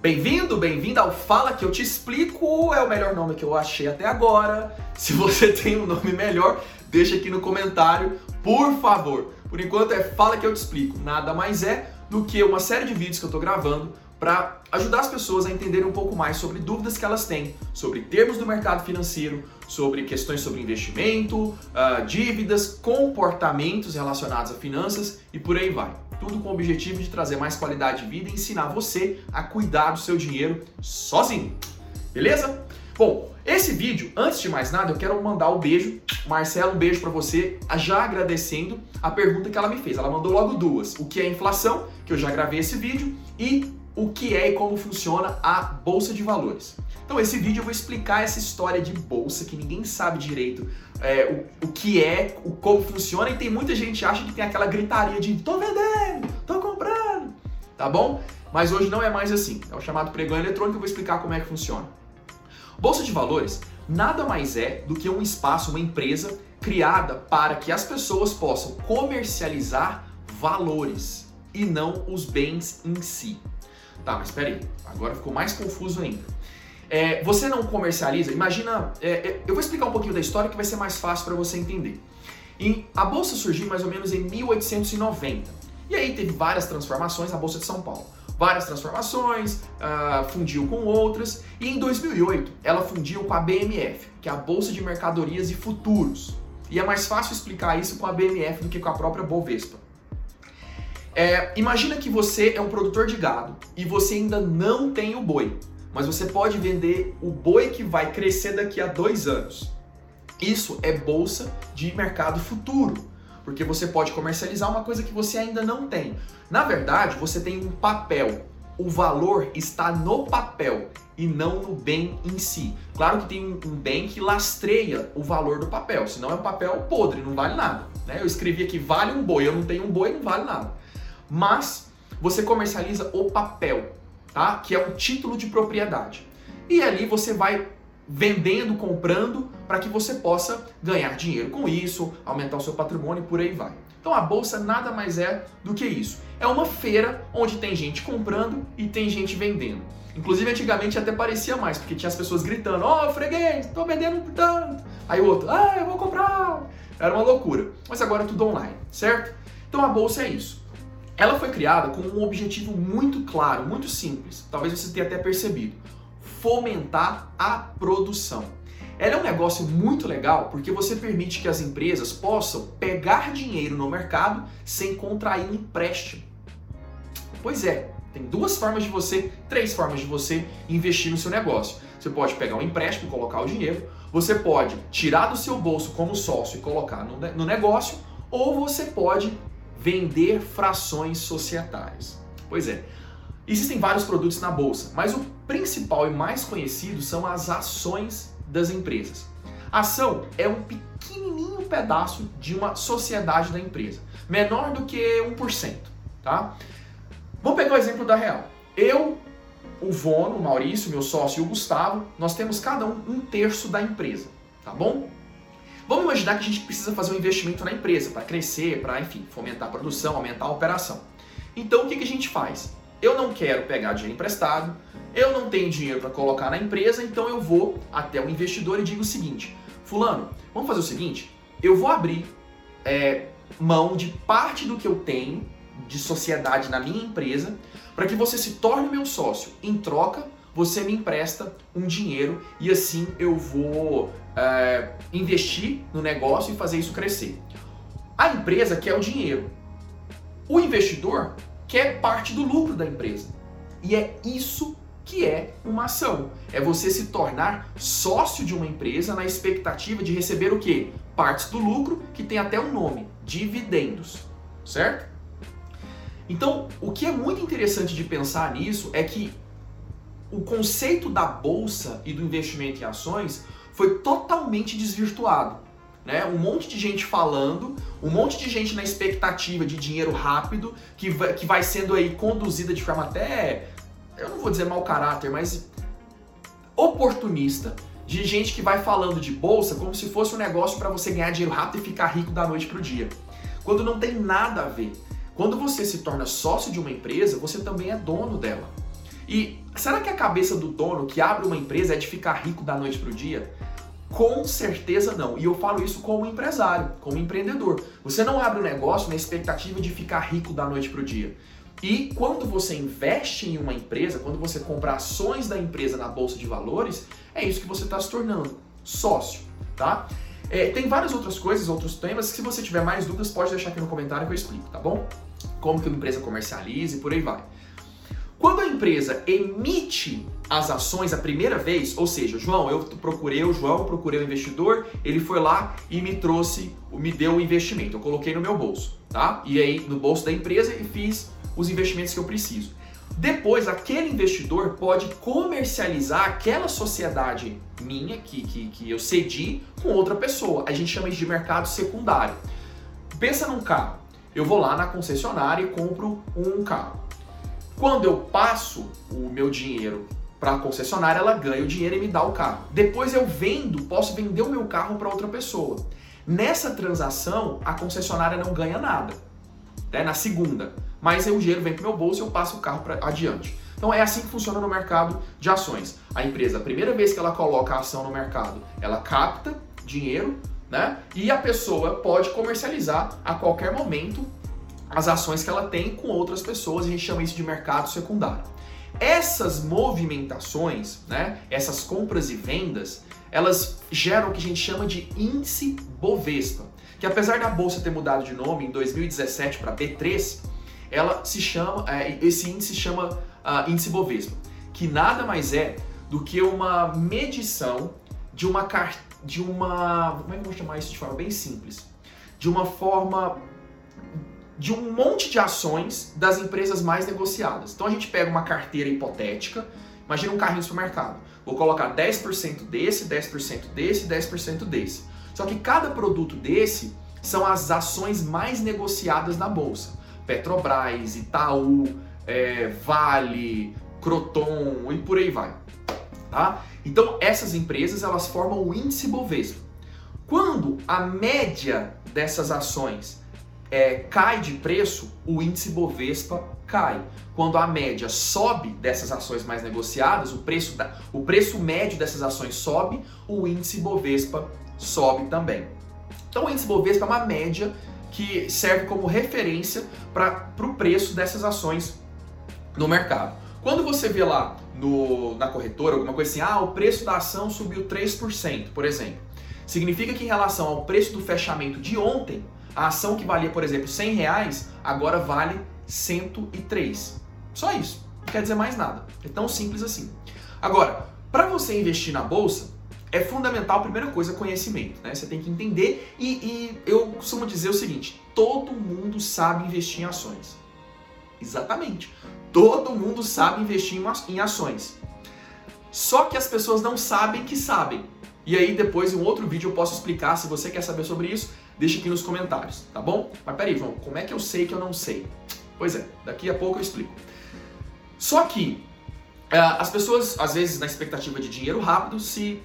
Bem-vindo, bem-vinda ao Fala que eu te explico, é o melhor nome que eu achei até agora. Se você tem um nome melhor, deixa aqui no comentário, por favor. Por enquanto é Fala que eu te explico. Nada mais é do que uma série de vídeos que eu tô gravando para ajudar as pessoas a entenderem um pouco mais sobre dúvidas que elas têm sobre termos do mercado financeiro, sobre questões sobre investimento, uh, dívidas, comportamentos relacionados a finanças e por aí vai. Tudo com o objetivo de trazer mais qualidade de vida e ensinar você a cuidar do seu dinheiro sozinho. Beleza? Bom, esse vídeo, antes de mais nada, eu quero mandar um beijo. Marcelo, um beijo para você, já agradecendo a pergunta que ela me fez. Ela mandou logo duas: o que é inflação, que eu já gravei esse vídeo, e o que é e como funciona a bolsa de valores. Então, esse vídeo eu vou explicar essa história de bolsa que ninguém sabe direito é, o, o que é, o como funciona, e tem muita gente que acha que tem aquela gritaria de tô vendendo, tô comprando, tá bom? Mas hoje não é mais assim. É o chamado pregão eletrônico, eu vou explicar como é que funciona. Bolsa de valores nada mais é do que um espaço, uma empresa criada para que as pessoas possam comercializar valores e não os bens em si. Tá, mas peraí, agora ficou mais confuso ainda. É, você não comercializa, imagina, é, é, eu vou explicar um pouquinho da história que vai ser mais fácil para você entender. A bolsa surgiu mais ou menos em 1890. E aí teve várias transformações na bolsa de São Paulo. Várias transformações, uh, fundiu com outras, e em 2008 ela fundiu com a BMF, que é a Bolsa de Mercadorias e Futuros. E é mais fácil explicar isso com a BMF do que com a própria Bovespa. É, imagina que você é um produtor de gado e você ainda não tem o boi mas você pode vender o boi que vai crescer daqui a dois anos. Isso é bolsa de mercado futuro, porque você pode comercializar uma coisa que você ainda não tem. Na verdade, você tem um papel. O valor está no papel e não no bem em si. Claro que tem um bem que lastreia o valor do papel, senão é um papel podre, não vale nada. Né? Eu escrevi aqui vale um boi, eu não tenho um boi, não vale nada. Mas você comercializa o papel tá? Que é um título de propriedade. E ali você vai vendendo, comprando, para que você possa ganhar dinheiro com isso, aumentar o seu patrimônio e por aí vai. Então a bolsa nada mais é do que isso. É uma feira onde tem gente comprando e tem gente vendendo. Inclusive antigamente até parecia mais, porque tinha as pessoas gritando: "Ó, oh, freguês, tô vendendo por tanto". Aí o outro: "Ah, eu vou comprar". Era uma loucura. Mas agora é tudo online, certo? Então a bolsa é isso. Ela foi criada com um objetivo muito claro, muito simples. Talvez você tenha até percebido: fomentar a produção. Ela é um negócio muito legal porque você permite que as empresas possam pegar dinheiro no mercado sem contrair empréstimo. Pois é, tem duas formas de você, três formas de você investir no seu negócio. Você pode pegar um empréstimo e colocar o dinheiro, você pode tirar do seu bolso como sócio e colocar no negócio, ou você pode vender frações societárias. Pois é, existem vários produtos na bolsa, mas o principal e mais conhecido são as ações das empresas. A ação é um pequenininho pedaço de uma sociedade da empresa, menor do que 1%, tá? Vamos pegar o exemplo da Real. Eu, o Vono, o Maurício, meu sócio e o Gustavo, nós temos cada um um terço da empresa, tá bom? Vamos imaginar que a gente precisa fazer um investimento na empresa para crescer, para, enfim, fomentar a produção, aumentar a operação. Então, o que, que a gente faz? Eu não quero pegar dinheiro emprestado, eu não tenho dinheiro para colocar na empresa, então eu vou até o investidor e digo o seguinte: Fulano, vamos fazer o seguinte, eu vou abrir é, mão de parte do que eu tenho de sociedade na minha empresa para que você se torne meu sócio. Em troca, você me empresta um dinheiro e assim eu vou é, investir no negócio e fazer isso crescer. A empresa quer o dinheiro. O investidor quer parte do lucro da empresa. E é isso que é uma ação. É você se tornar sócio de uma empresa na expectativa de receber o quê? Partes do lucro, que tem até um nome, dividendos. Certo? Então, o que é muito interessante de pensar nisso é que o conceito da bolsa e do investimento em ações foi totalmente desvirtuado. Né? Um monte de gente falando, um monte de gente na expectativa de dinheiro rápido, que vai, que vai sendo aí conduzida de forma até, eu não vou dizer mau caráter, mas oportunista, de gente que vai falando de bolsa como se fosse um negócio para você ganhar dinheiro rápido e ficar rico da noite para o dia. Quando não tem nada a ver. Quando você se torna sócio de uma empresa, você também é dono dela. E será que a cabeça do dono que abre uma empresa é de ficar rico da noite para o dia? Com certeza não. E eu falo isso como empresário, como empreendedor. Você não abre um negócio na expectativa de ficar rico da noite para o dia. E quando você investe em uma empresa, quando você compra ações da empresa na bolsa de valores, é isso que você está se tornando sócio, tá? É, tem várias outras coisas, outros temas, se você tiver mais dúvidas, pode deixar aqui no comentário que eu explico, tá bom? Como que uma empresa comercializa e por aí vai. Quando a empresa emite as ações a primeira vez, ou seja, João, eu procurei o João, procurei o investidor, ele foi lá e me trouxe, me deu o investimento, eu coloquei no meu bolso, tá? E aí no bolso da empresa e fiz os investimentos que eu preciso. Depois, aquele investidor pode comercializar aquela sociedade minha, que, que, que eu cedi, com outra pessoa. A gente chama isso de mercado secundário. Pensa num carro. Eu vou lá na concessionária e compro um carro. Quando eu passo o meu dinheiro para a concessionária, ela ganha o dinheiro e me dá o carro. Depois eu vendo, posso vender o meu carro para outra pessoa. Nessa transação, a concessionária não ganha nada. Né? Na segunda, mas o dinheiro vem para meu bolso e eu passo o carro para adiante. Então é assim que funciona no mercado de ações. A empresa, a primeira vez que ela coloca a ação no mercado, ela capta dinheiro, né? E a pessoa pode comercializar a qualquer momento as ações que ela tem com outras pessoas, a gente chama isso de mercado secundário. Essas movimentações, né, essas compras e vendas, elas geram o que a gente chama de índice Bovespa, que apesar da bolsa ter mudado de nome em 2017 para B3, ela se chama, é, esse índice se chama uh, índice Bovespa, que nada mais é do que uma medição de uma de uma, como é que eu vou chamar isso de forma bem simples? De uma forma de um monte de ações das empresas mais negociadas. Então a gente pega uma carteira hipotética, imagina um carrinho no supermercado. Vou colocar 10% desse, 10% desse, 10% desse. Só que cada produto desse são as ações mais negociadas na bolsa. Petrobras, Itaú, é, Vale, Croton e por aí vai. Tá? Então essas empresas elas formam o índice Bovespa. Quando a média dessas ações é, cai de preço, o índice Bovespa cai. Quando a média sobe dessas ações mais negociadas, o preço, da, o preço médio dessas ações sobe, o índice Bovespa sobe também. Então o índice Bovespa é uma média que serve como referência para o preço dessas ações no mercado. Quando você vê lá no, na corretora alguma coisa assim, ah, o preço da ação subiu 3%, por exemplo, significa que em relação ao preço do fechamento de ontem, a ação que valia, por exemplo, 100 reais, agora vale 103. Só isso. Não quer dizer mais nada. É tão simples assim. Agora, para você investir na bolsa, é fundamental, primeira coisa, conhecimento. Né? Você tem que entender e, e eu costumo dizer o seguinte: todo mundo sabe investir em ações. Exatamente. Todo mundo sabe investir em ações. Só que as pessoas não sabem que sabem. E aí depois em um outro vídeo eu posso explicar, se você quer saber sobre isso, deixa aqui nos comentários, tá bom? Mas peraí, João, como é que eu sei que eu não sei? Pois é, daqui a pouco eu explico. Só que uh, as pessoas, às vezes, na expectativa de dinheiro rápido, se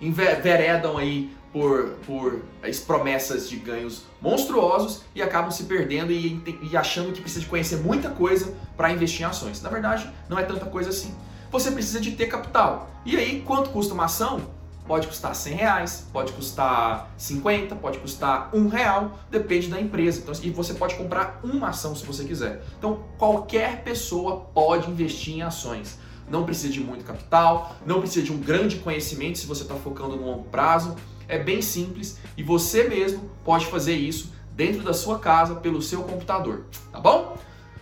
enveredam aí por, por as promessas de ganhos monstruosos e acabam se perdendo e, e achando que precisa de conhecer muita coisa para investir em ações. Na verdade, não é tanta coisa assim. Você precisa de ter capital. E aí, quanto custa uma ação? Pode custar 100 reais, pode custar 50, pode custar um real, depende da empresa. Então, e você pode comprar uma ação se você quiser. Então, qualquer pessoa pode investir em ações. Não precisa de muito capital, não precisa de um grande conhecimento se você está focando no longo prazo. É bem simples e você mesmo pode fazer isso dentro da sua casa pelo seu computador, tá bom?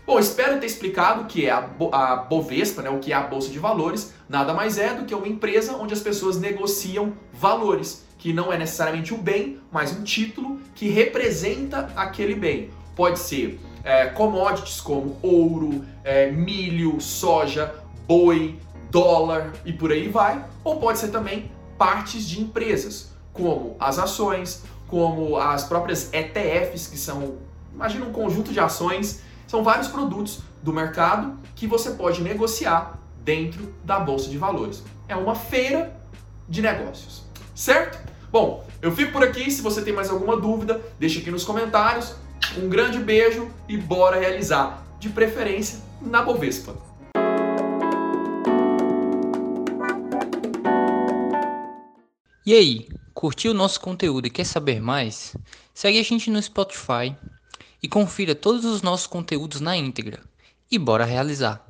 Bom, espero ter explicado o que é a, Bovespa, né, o que é a Bolsa de Valores. Nada mais é do que uma empresa onde as pessoas negociam valores, que não é necessariamente o bem, mas um título que representa aquele bem. Pode ser é, commodities como ouro, é, milho, soja, boi, dólar e por aí vai. Ou pode ser também partes de empresas, como as ações, como as próprias ETFs, que são, imagina um conjunto de ações são vários produtos do mercado que você pode negociar dentro da bolsa de valores. É uma feira de negócios, certo? Bom, eu fico por aqui. Se você tem mais alguma dúvida, deixa aqui nos comentários. Um grande beijo e bora realizar, de preferência na Bovespa. E aí, curtiu o nosso conteúdo e quer saber mais? Segue a gente no Spotify, e confira todos os nossos conteúdos na íntegra. E bora realizar!